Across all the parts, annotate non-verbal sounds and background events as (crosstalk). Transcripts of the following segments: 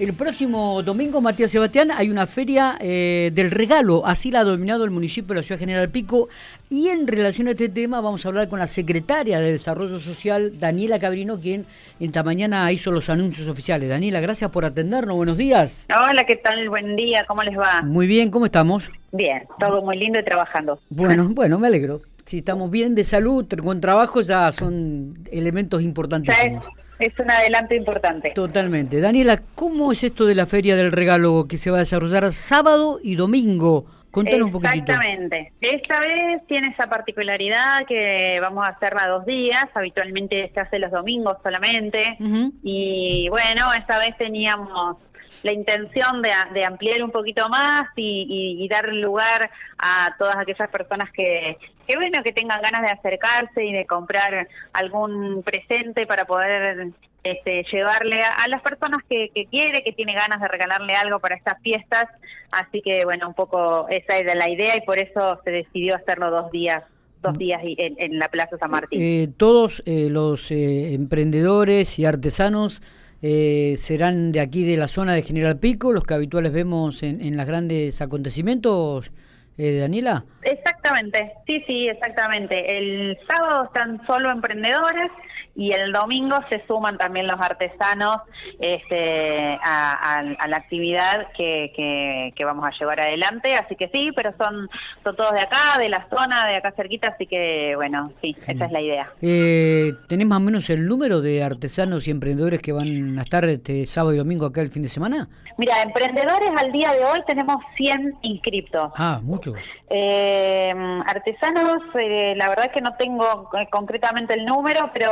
El próximo domingo, Matías Sebastián, hay una feria eh, del regalo, así la ha dominado el municipio de la Ciudad General Pico. Y en relación a este tema vamos a hablar con la secretaria de Desarrollo Social, Daniela Cabrino, quien esta mañana hizo los anuncios oficiales. Daniela, gracias por atendernos, buenos días. Hola, ¿qué tal? Buen día, ¿cómo les va? Muy bien, ¿cómo estamos? Bien, todo muy lindo y trabajando. Bueno, (laughs) bueno, me alegro. Si estamos bien de salud, con trabajo, ya son elementos importantísimos. Es, un adelanto importante. Totalmente. Daniela, ¿cómo es esto de la Feria del Regalo que se va a desarrollar sábado y domingo? Contanos un poquitito. Exactamente. Esta vez tiene esa particularidad que vamos a hacerla dos días. Habitualmente se hace los domingos solamente. Y bueno, esta vez teníamos la intención de, ampliar un poquito más y, dar lugar a todas aquellas personas que, que, bueno, que tengan ganas de acercarse y de comprar algún presente para poder este, llevarle a, las personas que, que, quiere, que tiene ganas de regalarle algo para estas fiestas. Así que, bueno, un poco esa era la idea y por eso se decidió hacerlo dos días dos días en, la Plaza San Martín. Eh, todos eh, los eh, emprendedores y artesanos eh, serán de aquí de la zona de General Pico, los que habituales vemos en, en los grandes acontecimientos, eh, Daniela. Exactamente, sí, sí, exactamente. El sábado están solo emprendedores y el domingo se suman también los artesanos este, a, la actividad que, que, vamos a llevar adelante. Así que sí, pero son, son todos de acá, de la zona, de acá cerquita, así que bueno, sí, esa es la idea. Eh, ¿Tenés más o menos el número de artesanos y emprendedores que van a estar este sábado y domingo acá el fin de semana? Mira, emprendedores al día de hoy tenemos 100 inscriptos. Ah, mucho. Eh, artesanos, eh, la verdad es que no tengo eh, concretamente el número, pero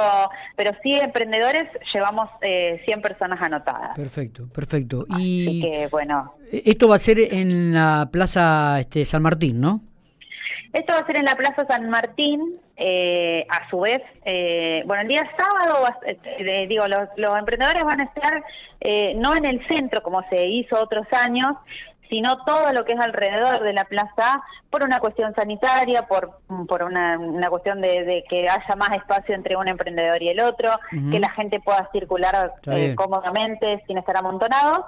pero sí emprendedores llevamos eh, 100 personas anotadas. Perfecto, perfecto. y que, bueno. Esto va a ser en la Plaza este, San Martín, ¿no? Esto va a ser en la Plaza San Martín, eh, a su vez, eh, bueno, el día sábado, eh, digo, los, los, emprendedores van a estar no en el centro como se hizo otros años, sino todo lo que es alrededor de la plaza por una cuestión sanitaria, por, por una, una cuestión de, que haya más espacio entre un emprendedor y el otro, que la gente pueda circular eh, cómodamente sin estar amontonados.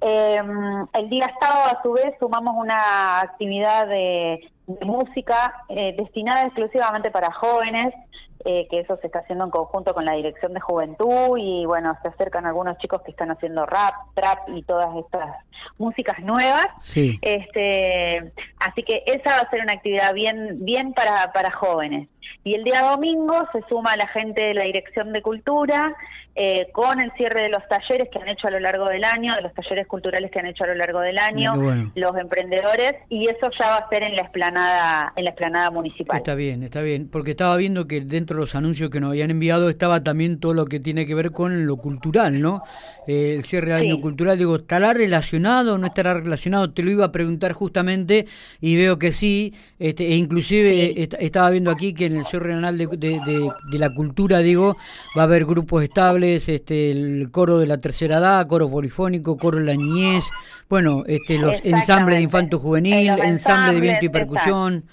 Em, el día sábado, a su vez, sumamos una actividad de, música eh, destinada exclusivamente para jóvenes, eh, que eso se está haciendo en conjunto con la Dirección de Juventud y bueno, se acercan algunos chicos que están haciendo rap, trap y todas estas músicas nuevas. Sí. Este, así que esa va a ser una actividad bien bien para, para jóvenes. Y el día domingo se suma la gente de la Dirección de Cultura eh, con el cierre de los talleres que han hecho a lo largo del año, de los talleres culturales que han hecho a lo largo del año, los emprendedores, y eso ya va a ser en la explanada, en la explanada municipal. Está bien, está bien, porque estaba viendo que dentro los anuncios que nos habían enviado estaba también todo lo que tiene que ver con lo cultural, ¿no? Eh, el cierre del año cultural, digo, ¿estará relacionado o no estará relacionado? Te lo iba a preguntar justamente y veo que sí, este, e inclusive estaba viendo aquí que en el cierre Regional de, de la Cultura, digo, va a haber grupos estables este, el coro de la tercera edad, coro polifónico, coro de la niñez, bueno, este, los ensambles de infanto juvenil, ensamble de viento y percusión.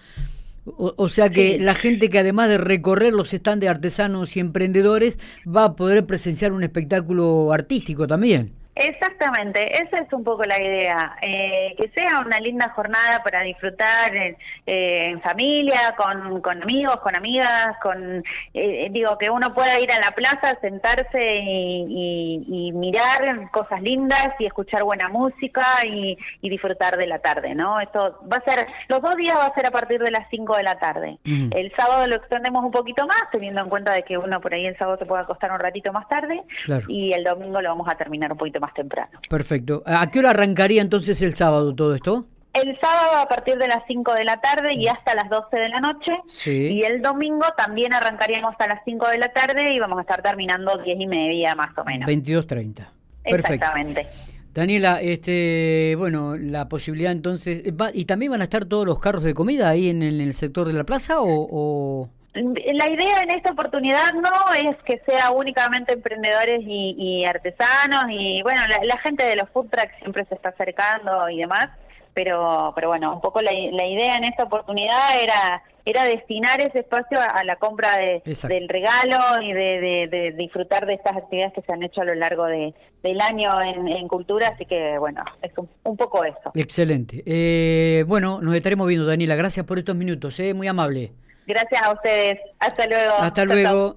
O, sea que la gente que además de recorrer los stands de artesanos y emprendedores va a poder presenciar un espectáculo artístico también. Exactamente, esa es un poco la idea, eh, que sea una linda jornada para disfrutar en, eh, familia, con, con, amigos, con amigas, con eh, digo que uno pueda ir a la plaza, sentarse y, mirar cosas lindas y escuchar buena música y, disfrutar de la tarde, ¿no? Esto va a ser, los dos días va a ser a partir de las 5 de la tarde. El sábado lo extendemos un poquito más, teniendo en cuenta de que uno por ahí el sábado se puede acostar un ratito más tarde y el domingo lo vamos a terminar un poquito más temprano. Perfecto. ¿A qué hora arrancaría entonces el sábado todo esto? El sábado a partir de las 5 de la tarde y hasta las 12 de la noche. Y el domingo también arrancaríamos a las 5 de la tarde y vamos a estar terminando 10 y media más o menos. 22.30. Exactamente. Daniela, este, bueno, la posibilidad entonces, ¿y también van a estar todos los carros de comida ahí en, el sector de la plaza o... La idea en esta oportunidad no es que sea únicamente emprendedores y, artesanos y bueno, la, gente de los food trucks siempre se está acercando y demás, pero pero bueno, un poco la, la idea en esta oportunidad era era destinar ese espacio a, la compra de, del regalo y de, disfrutar de estas actividades que se han hecho a lo largo de, del año en, cultura, así que bueno, es un, poco eso. Excelente. Eh, bueno, nos estaremos viendo, Daniela. Gracias por estos minutos, ¿eh? muy amable. Gracias a ustedes. Hasta luego. Hasta luego.